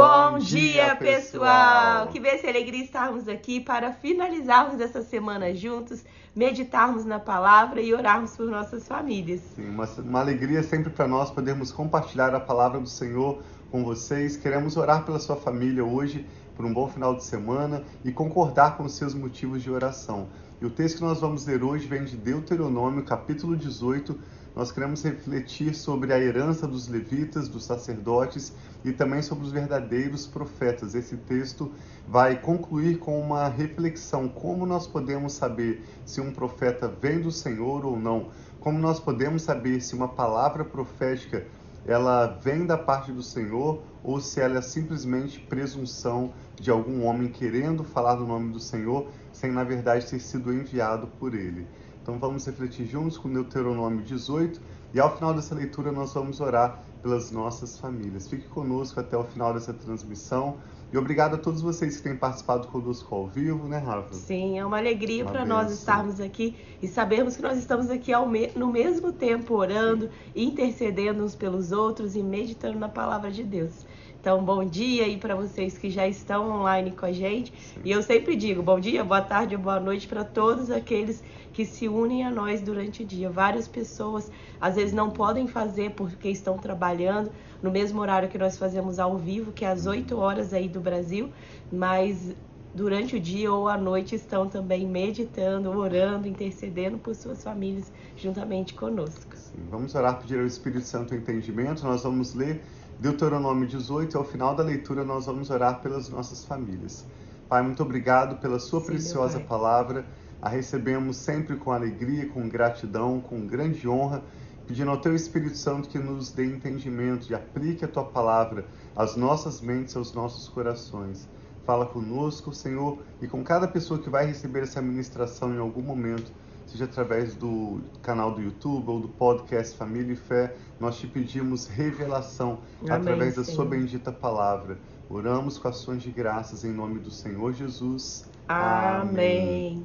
Bom dia, pessoal! Que bênção e alegria estarmos aqui para finalizarmos essa semana juntos, meditarmos na palavra e orarmos por nossas famílias. Sim, uma, uma alegria sempre para nós podermos compartilhar a palavra do Senhor com vocês. Queremos orar pela sua família hoje, por um bom final de semana e concordar com os seus motivos de oração. E o texto que nós vamos ler hoje vem de Deuteronômio, capítulo 18, nós queremos refletir sobre a herança dos levitas, dos sacerdotes e também sobre os verdadeiros profetas. Esse texto vai concluir com uma reflexão: como nós podemos saber se um profeta vem do Senhor ou não? Como nós podemos saber se uma palavra profética ela vem da parte do Senhor ou se ela é simplesmente presunção de algum homem querendo falar do nome do Senhor sem na verdade ter sido enviado por ele. Então vamos refletir juntos com Deuteronômio 18 e ao final dessa leitura nós vamos orar pelas nossas famílias. Fique conosco até o final dessa transmissão. E obrigado a todos vocês que têm participado conosco ao vivo, né, Rafa? Sim, é uma alegria para nós estarmos aqui e sabermos que nós estamos aqui me no mesmo tempo orando, intercedendo uns pelos outros e meditando na palavra de Deus. Então, bom dia aí para vocês que já estão online com a gente. Sim. E eu sempre digo bom dia, boa tarde, boa noite para todos aqueles que se unem a nós durante o dia. Várias pessoas às vezes não podem fazer porque estão trabalhando no mesmo horário que nós fazemos ao vivo, que é às 8 horas aí do Brasil, mas durante o dia ou à noite estão também meditando, orando, intercedendo por suas famílias juntamente conosco. Sim, vamos orar pedir ao Espírito Santo entendimento. Nós vamos ler Deuteronômio 18 e ao final da leitura nós vamos orar pelas nossas famílias. Pai, muito obrigado pela sua Sim, preciosa palavra. A recebemos sempre com alegria, com gratidão, com grande honra, pedindo ao teu Espírito Santo que nos dê entendimento e aplique a tua palavra às nossas mentes, aos nossos corações. Fala conosco, Senhor, e com cada pessoa que vai receber essa ministração em algum momento seja através do canal do YouTube ou do podcast Família e Fé, nós te pedimos revelação Amém, através da Senhor. sua bendita palavra. Oramos com ações de graças em nome do Senhor Jesus. Amém. Amém.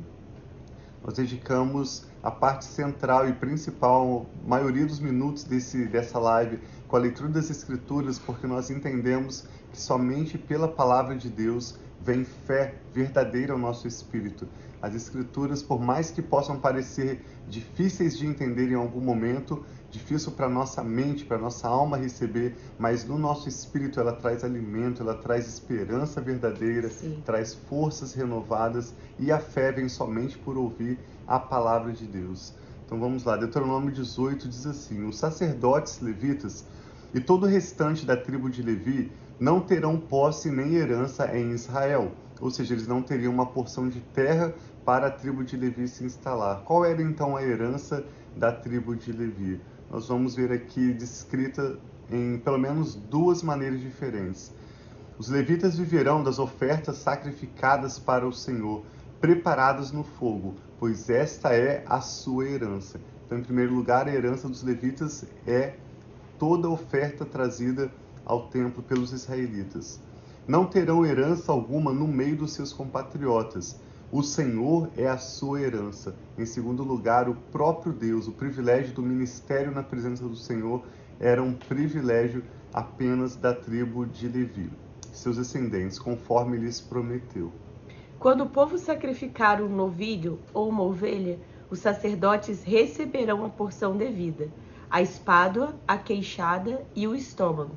Nós dedicamos a parte central e principal, maioria dos minutos desse, dessa live, com a leitura das Escrituras, porque nós entendemos que somente pela palavra de Deus vem fé verdadeira ao nosso espírito. As Escrituras, por mais que possam parecer difíceis de entender em algum momento, difícil para nossa mente, para nossa alma receber, mas no nosso espírito ela traz alimento, ela traz esperança verdadeira, Sim. traz forças renovadas e a fé vem somente por ouvir a palavra de Deus. Então vamos lá, Deuteronômio 18 diz assim: Os sacerdotes levitas e todo o restante da tribo de Levi não terão posse nem herança em Israel, ou seja, eles não teriam uma porção de terra para a tribo de Levi se instalar. Qual era então a herança da tribo de Levi? Nós vamos ver aqui descrita em pelo menos duas maneiras diferentes. Os levitas viverão das ofertas sacrificadas para o Senhor, preparadas no fogo, pois esta é a sua herança. Então, em primeiro lugar, a herança dos levitas é toda a oferta trazida ao templo pelos israelitas. Não terão herança alguma no meio dos seus compatriotas, o Senhor é a sua herança. Em segundo lugar, o próprio Deus, o privilégio do ministério na presença do Senhor era um privilégio apenas da tribo de Levi, seus descendentes, conforme lhes prometeu. Quando o povo sacrificar um novilho ou uma ovelha, os sacerdotes receberão a porção devida, a espádua, a queixada e o estômago.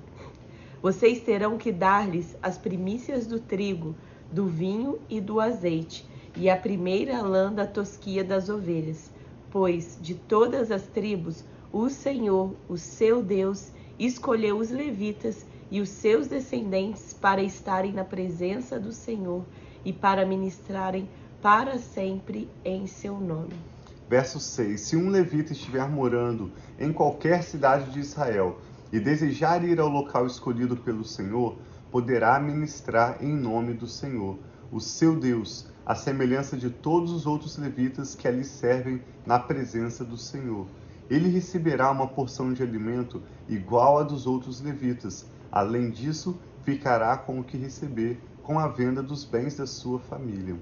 Vocês terão que dar-lhes as primícias do trigo, do vinho e do azeite, e a primeira lã da tosquia das ovelhas, pois de todas as tribos o Senhor, o seu Deus, escolheu os levitas e os seus descendentes para estarem na presença do Senhor e para ministrarem para sempre em seu nome. Verso 6: Se um levita estiver morando em qualquer cidade de Israel e desejar ir ao local escolhido pelo Senhor, poderá ministrar em nome do Senhor, o seu Deus, à semelhança de todos os outros levitas que ali servem na presença do Senhor. Ele receberá uma porção de alimento igual à dos outros levitas. Além disso, ficará com o que receber com a venda dos bens da sua família.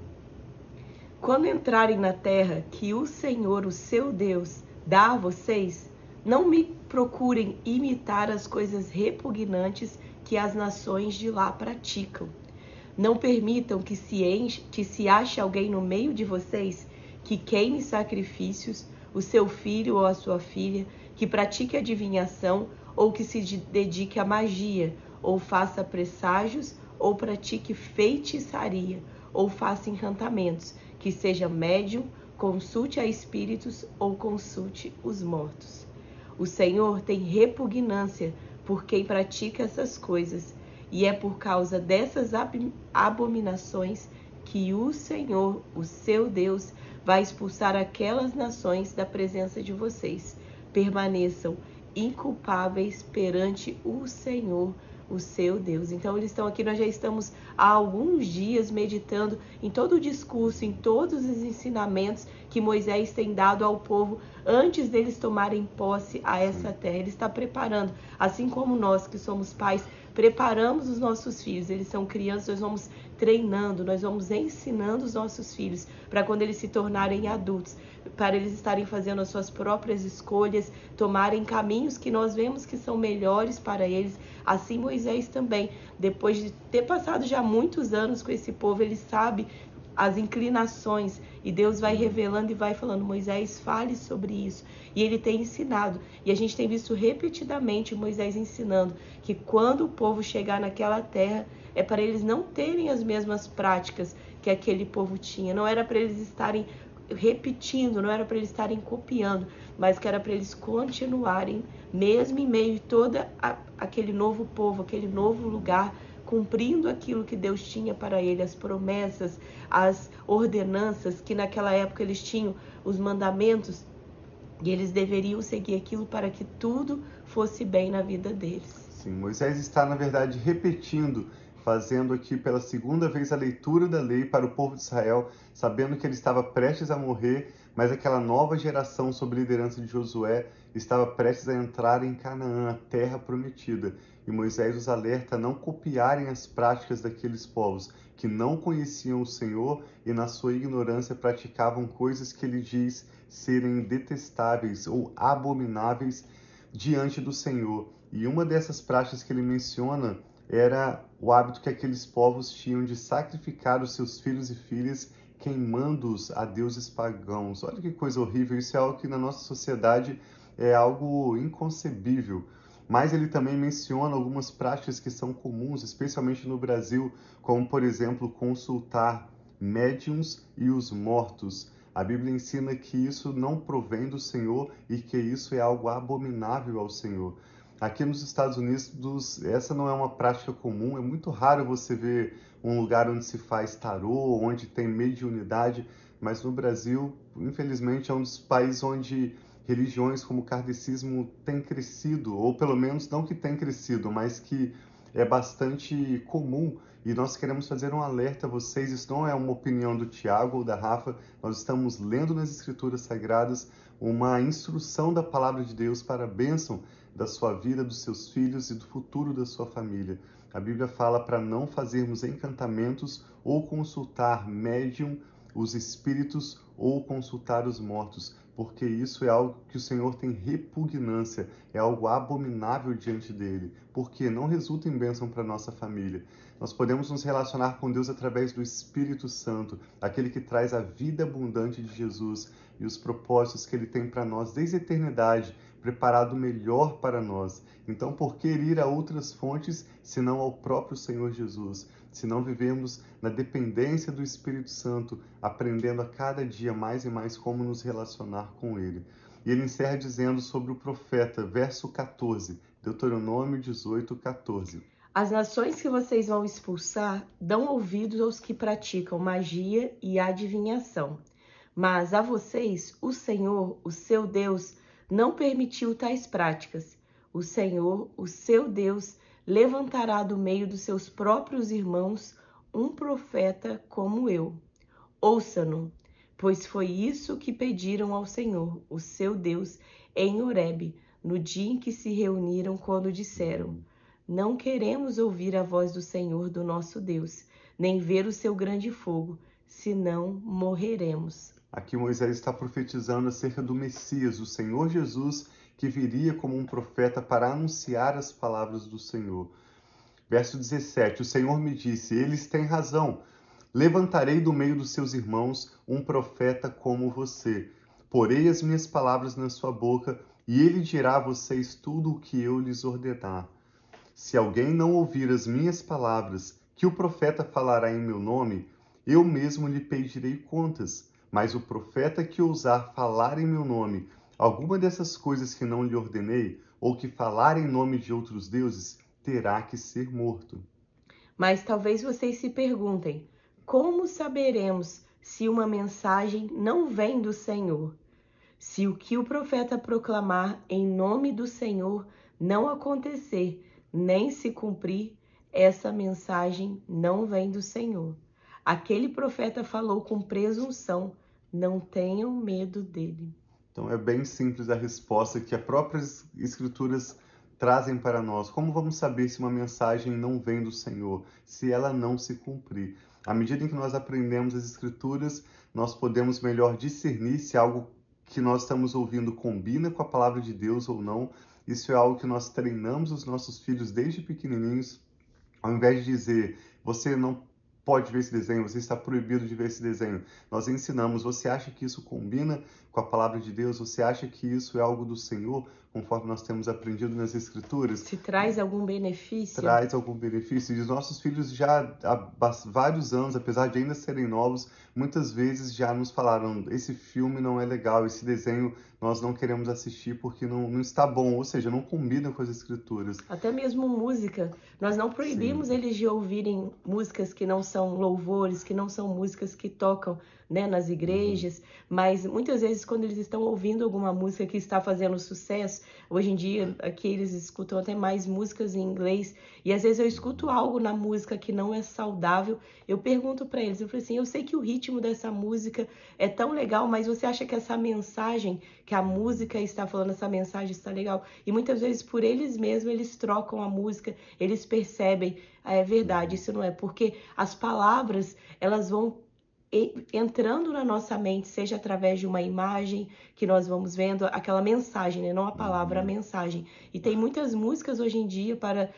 Quando entrarem na terra que o Senhor, o seu Deus, dá a vocês, não me procurem imitar as coisas repugnantes que as nações de lá praticam. Não permitam que se, enche, que se ache alguém no meio de vocês que queime sacrifícios, o seu filho ou a sua filha, que pratique adivinhação ou que se dedique à magia, ou faça presságios, ou pratique feitiçaria, ou faça encantamentos, que seja médium, consulte a espíritos ou consulte os mortos. O Senhor tem repugnância por quem pratica essas coisas, e é por causa dessas abominações que o Senhor, o seu Deus, vai expulsar aquelas nações da presença de vocês. Permaneçam inculpáveis perante o Senhor, o seu Deus. Então eles estão aqui, nós já estamos há alguns dias meditando em todo o discurso, em todos os ensinamentos que Moisés tem dado ao povo antes deles tomarem posse a essa terra. Ele está preparando, assim como nós que somos pais, preparamos os nossos filhos, eles são crianças, nós vamos treinando, nós vamos ensinando os nossos filhos para quando eles se tornarem adultos, para eles estarem fazendo as suas próprias escolhas, tomarem caminhos que nós vemos que são melhores para eles. Assim Moisés também, depois de ter passado já muitos anos com esse povo, ele sabe as inclinações e Deus vai revelando e vai falando, Moisés, fale sobre isso. E ele tem ensinado. E a gente tem visto repetidamente Moisés ensinando que quando o povo chegar naquela terra, é para eles não terem as mesmas práticas que aquele povo tinha. Não era para eles estarem repetindo, não era para eles estarem copiando, mas que era para eles continuarem, mesmo em meio a todo aquele novo povo, aquele novo lugar, cumprindo aquilo que Deus tinha para ele, as promessas, as ordenanças que naquela época eles tinham, os mandamentos, e eles deveriam seguir aquilo para que tudo fosse bem na vida deles. Sim, Moisés está, na verdade, repetindo, fazendo aqui pela segunda vez a leitura da lei para o povo de Israel, sabendo que ele estava prestes a morrer, mas aquela nova geração sob liderança de Josué estava prestes a entrar em Canaã, a terra prometida. E Moisés os alerta a não copiarem as práticas daqueles povos que não conheciam o Senhor e, na sua ignorância, praticavam coisas que ele diz serem detestáveis ou abomináveis diante do Senhor. E uma dessas práticas que ele menciona era o hábito que aqueles povos tinham de sacrificar os seus filhos e filhas queimando-os a deuses pagãos. Olha que coisa horrível, isso é algo que na nossa sociedade é algo inconcebível mas ele também menciona algumas práticas que são comuns, especialmente no Brasil, como, por exemplo, consultar médiums e os mortos. A Bíblia ensina que isso não provém do Senhor e que isso é algo abominável ao Senhor. Aqui nos Estados Unidos, essa não é uma prática comum, é muito raro você ver um lugar onde se faz tarô, onde tem mediunidade, mas no Brasil, infelizmente, é um dos países onde religiões como o kardecismo têm crescido, ou pelo menos não que tem crescido, mas que é bastante comum e nós queremos fazer um alerta a vocês. Isso não é uma opinião do Tiago ou da Rafa, nós estamos lendo nas Escrituras Sagradas uma instrução da palavra de Deus para a bênção da sua vida, dos seus filhos e do futuro da sua família. A Bíblia fala para não fazermos encantamentos ou consultar médium, os espíritos ou consultar os mortos, porque isso é algo que o Senhor tem repugnância, é algo abominável diante dele, porque não resulta em bênção para nossa família. Nós podemos nos relacionar com Deus através do Espírito Santo, aquele que traz a vida abundante de Jesus e os propósitos que ele tem para nós desde a eternidade, preparado melhor para nós. Então, por que ir a outras fontes senão ao próprio Senhor Jesus? Se não vivemos na dependência do Espírito Santo, aprendendo a cada dia mais e mais como nos relacionar com Ele. E ele encerra dizendo sobre o profeta, verso 14, Deuteronômio 18, 14. As nações que vocês vão expulsar dão ouvidos aos que praticam magia e adivinhação. Mas a vocês, o Senhor, o seu Deus, não permitiu tais práticas. O Senhor, o seu Deus, levantará do meio dos seus próprios irmãos um profeta como eu. Ouça-no, pois foi isso que pediram ao Senhor, o seu Deus, em Horebe, no dia em que se reuniram, quando disseram: Não queremos ouvir a voz do Senhor, do nosso Deus, nem ver o seu grande fogo, senão morreremos. Aqui Moisés está profetizando acerca do Messias, o Senhor Jesus, que viria como um profeta para anunciar as palavras do Senhor. Verso 17: O Senhor me disse: Eles têm razão. Levantarei do meio dos seus irmãos um profeta como você. Porei as minhas palavras na sua boca, e ele dirá a vocês tudo o que eu lhes ordenar. Se alguém não ouvir as minhas palavras, que o profeta falará em meu nome, eu mesmo lhe pedirei contas. Mas o profeta que ousar falar em meu nome alguma dessas coisas que não lhe ordenei, ou que falar em nome de outros deuses, terá que ser morto. Mas talvez vocês se perguntem: como saberemos se uma mensagem não vem do Senhor? Se o que o profeta proclamar em nome do Senhor não acontecer, nem se cumprir, essa mensagem não vem do Senhor. Aquele profeta falou com presunção, não tenham medo dele. Então é bem simples a resposta que as próprias escrituras trazem para nós. Como vamos saber se uma mensagem não vem do Senhor, se ela não se cumprir? À medida em que nós aprendemos as escrituras, nós podemos melhor discernir se algo que nós estamos ouvindo combina com a palavra de Deus ou não. Isso é algo que nós treinamos os nossos filhos desde pequenininhos. Ao invés de dizer, você não pode ver esse desenho, você está proibido de ver esse desenho. Nós ensinamos, você acha que isso combina com a palavra de Deus? Você acha que isso é algo do Senhor, conforme nós temos aprendido nas Escrituras? Se traz algum benefício? Traz algum benefício. E os nossos filhos já há vários anos, apesar de ainda serem novos, muitas vezes já nos falaram: esse filme não é legal, esse desenho nós não queremos assistir porque não, não está bom, ou seja, não combina com as Escrituras. Até mesmo música. Nós não proibimos Sim. eles de ouvirem músicas que não são louvores, que não são músicas que tocam né, nas igrejas, uhum. mas muitas vezes quando eles estão ouvindo alguma música que está fazendo sucesso, hoje em dia aqui eles escutam até mais músicas em inglês, e às vezes eu escuto algo na música que não é saudável, eu pergunto para eles, eu falo assim, eu sei que o ritmo dessa música é tão legal, mas você acha que essa mensagem que a música está falando, essa mensagem está legal? E muitas vezes por eles mesmos eles trocam a música, eles percebem, ah, é verdade, isso não é, porque as palavras, elas vão entrando na nossa mente, seja através de uma imagem que nós vamos vendo, aquela mensagem, né? não a palavra, a uhum. mensagem. E tem muitas músicas hoje em dia para,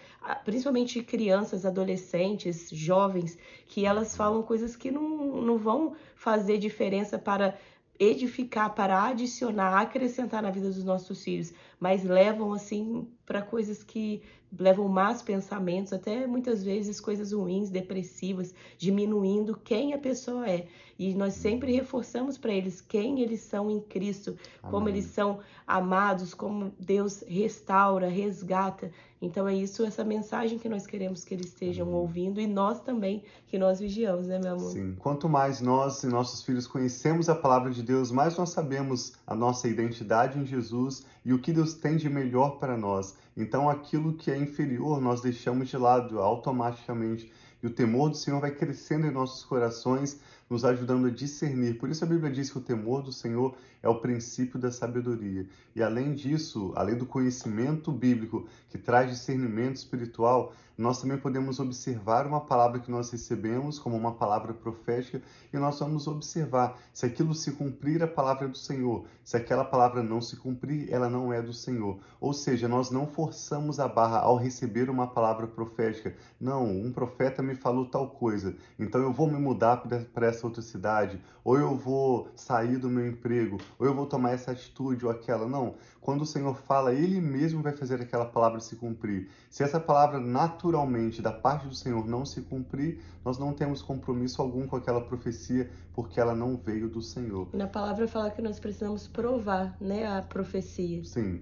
principalmente crianças, adolescentes, jovens, que elas falam coisas que não, não vão fazer diferença para edificar, para adicionar, acrescentar na vida dos nossos filhos, mas levam assim para coisas que levam más pensamentos, até muitas vezes coisas ruins, depressivas, diminuindo quem a pessoa é. E nós sempre reforçamos para eles quem eles são em Cristo, Amém. como eles são amados, como Deus restaura, resgata. Então é isso, essa mensagem que nós queremos que eles estejam Amém. ouvindo e nós também que nós vigiamos, né, meu amor? Sim. Quanto mais nós e nossos filhos conhecemos a palavra de Deus, mais nós sabemos a nossa identidade em Jesus e o que Deus tem de melhor para nós. Então aquilo que é inferior nós deixamos de lado automaticamente e o temor do Senhor vai crescendo em nossos corações, nos ajudando a discernir. Por isso a Bíblia diz que o temor do Senhor é o princípio da sabedoria. E além disso, além do conhecimento bíblico que traz discernimento espiritual, nós também podemos observar uma palavra que nós recebemos como uma palavra profética e nós vamos observar se aquilo se cumprir a palavra do Senhor, se aquela palavra não se cumprir, ela não é do Senhor. Ou seja, nós não forçamos a barra ao receber uma palavra profética. Não, um profeta me falou tal coisa, então eu vou me mudar para essa outra cidade, ou eu vou sair do meu emprego, ou eu vou tomar essa atitude ou aquela. Não, quando o Senhor fala, Ele mesmo vai fazer aquela palavra se cumprir. Se essa palavra naturalmente da parte do Senhor não se cumprir, nós não temos compromisso algum com aquela profecia, porque ela não veio do Senhor. Na palavra fala que nós precisamos provar, né, a profecia. Sim,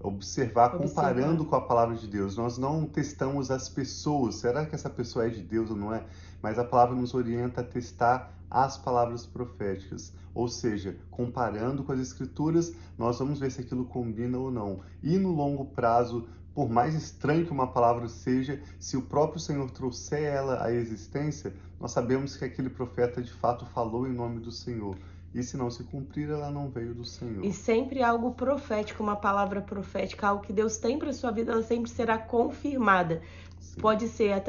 observar, comparando com a palavra de Deus. Nós não testamos as pessoas, será que essa pessoa é de Deus ou não é? Mas a palavra nos orienta a testar as palavras proféticas. Ou seja, comparando com as escrituras, nós vamos ver se aquilo combina ou não. E no longo prazo, por mais estranho que uma palavra seja, se o próprio Senhor trouxer ela à existência, nós sabemos que aquele profeta de fato falou em nome do Senhor. E se não se cumprir, ela não veio do Senhor. E sempre algo profético, uma palavra profética, algo que Deus tem para sua vida, ela sempre será confirmada. Sim. Pode ser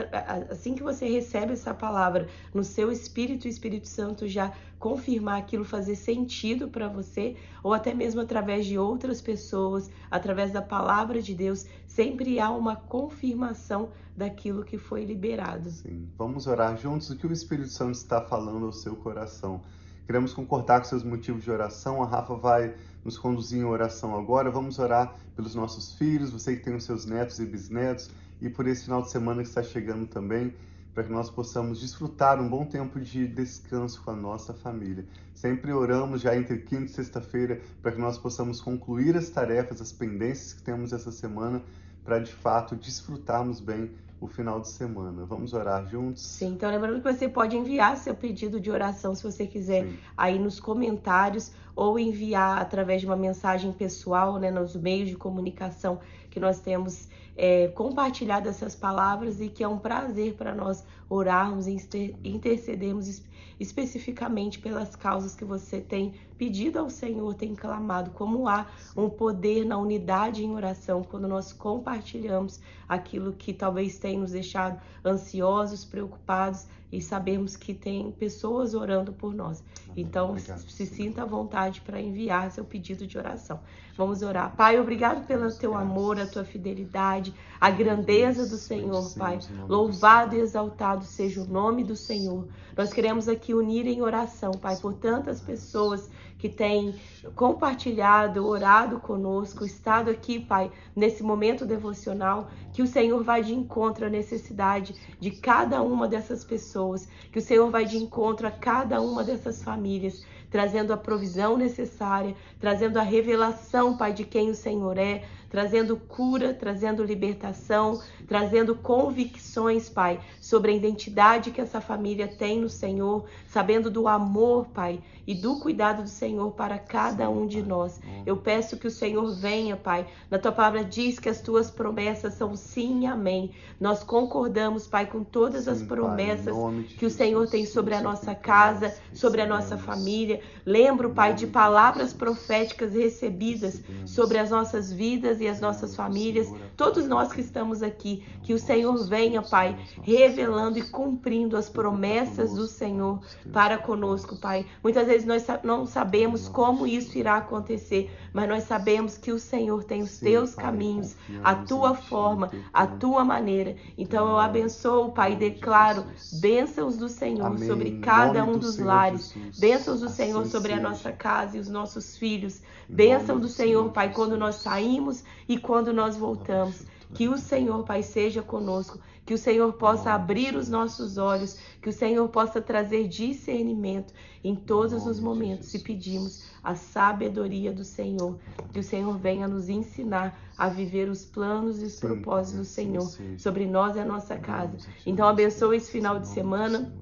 assim que você recebe essa palavra no seu espírito, o Espírito Santo já confirmar aquilo fazer sentido para você, ou até mesmo através de outras pessoas, através da palavra de Deus, sempre há uma confirmação daquilo que foi liberado. Sim. Vamos orar juntos o que o Espírito Santo está falando ao seu coração. Queremos concordar com seus motivos de oração. A Rafa vai nos conduzir em oração agora. Vamos orar pelos nossos filhos, você que tem os seus netos e bisnetos, e por esse final de semana que está chegando também, para que nós possamos desfrutar um bom tempo de descanso com a nossa família. Sempre oramos já entre quinta e sexta-feira para que nós possamos concluir as tarefas, as pendências que temos essa semana, para de fato desfrutarmos bem o final de semana. Vamos orar juntos? Sim, então lembrando que você pode enviar seu pedido de oração se você quiser Sim. aí nos comentários ou enviar através de uma mensagem pessoal, né, nos meios de comunicação que nós temos é, compartilhado essas palavras e que é um prazer para nós orarmos e intercedermos especificamente pelas causas que você tem pedido ao Senhor, tem clamado, como há um poder na unidade em oração, quando nós compartilhamos aquilo que talvez tenha nos deixado ansiosos, preocupados e sabemos que tem pessoas orando por nós. Então, obrigado, se sinta à vontade para enviar seu pedido de oração. Vamos orar. Pai, obrigado pelo teu amor, a tua fidelidade, a grandeza do Senhor, Pai. Louvado e exaltado seja o nome do Senhor. Nós queremos aqui unir em oração, Pai, por tantas pessoas que têm compartilhado, orado conosco, estado aqui, Pai, nesse momento devocional, que o Senhor vai de encontro à necessidade de cada uma dessas pessoas, que o Senhor vai de encontro a cada uma dessas famílias trazendo a provisão necessária, trazendo a revelação, Pai, de quem o Senhor é, trazendo cura, trazendo libertação, trazendo convicções, Pai, sobre a identidade que essa família tem no Senhor, sabendo do amor, Pai, e do cuidado do Senhor para cada um de nós. Eu peço que o Senhor venha, Pai. Na tua palavra diz que as tuas promessas são sim e amém. Nós concordamos, Pai, com todas as promessas que o Senhor tem sobre a nossa casa, sobre a nossa família. Lembro, Pai, de palavras proféticas recebidas sobre as nossas vidas e e as nossas famílias, todos nós que estamos aqui, que o Senhor venha, Pai, revelando e cumprindo as promessas do Senhor para conosco, Pai. Muitas vezes nós não sabemos como isso irá acontecer, mas nós sabemos que o Senhor tem os teus caminhos, a tua forma, a tua maneira. Então eu abençoo, Pai, e declaro bênçãos do Senhor sobre cada um dos lares, bênçãos do Senhor sobre a nossa casa e os nossos filhos, bênção do Senhor, Pai, quando nós saímos e quando nós voltamos. Que o Senhor, Pai, seja conosco, que o Senhor possa abrir os nossos olhos, que o Senhor possa trazer discernimento em todos os momentos. E pedimos a sabedoria do Senhor, que o Senhor venha nos ensinar a viver os planos e os propósitos do Senhor sobre nós e a nossa casa. Então abençoe esse final de semana,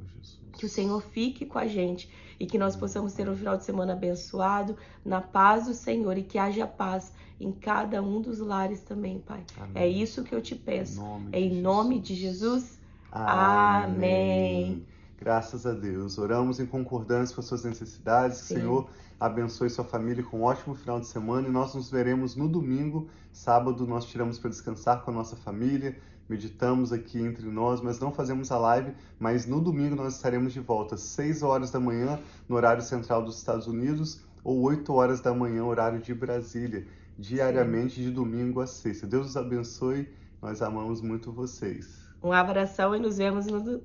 que o Senhor fique com a gente e que nós possamos ter um final de semana abençoado, na paz do Senhor e que haja paz em cada um dos lares também, Pai. Amém. É isso que eu te peço. Em nome é em nome de Jesus. Amém. Amém. Graças a Deus. Oramos em concordância com as suas necessidades. Sim. Senhor abençoe sua família com um ótimo final de semana e nós nos veremos no domingo. Sábado nós tiramos para descansar com a nossa família, meditamos aqui entre nós, mas não fazemos a live. Mas no domingo nós estaremos de volta às 6 horas da manhã, no horário central dos Estados Unidos, ou 8 horas da manhã, horário de Brasília diariamente de domingo a sexta. Deus os abençoe. Nós amamos muito vocês. Um abração e nos vemos no,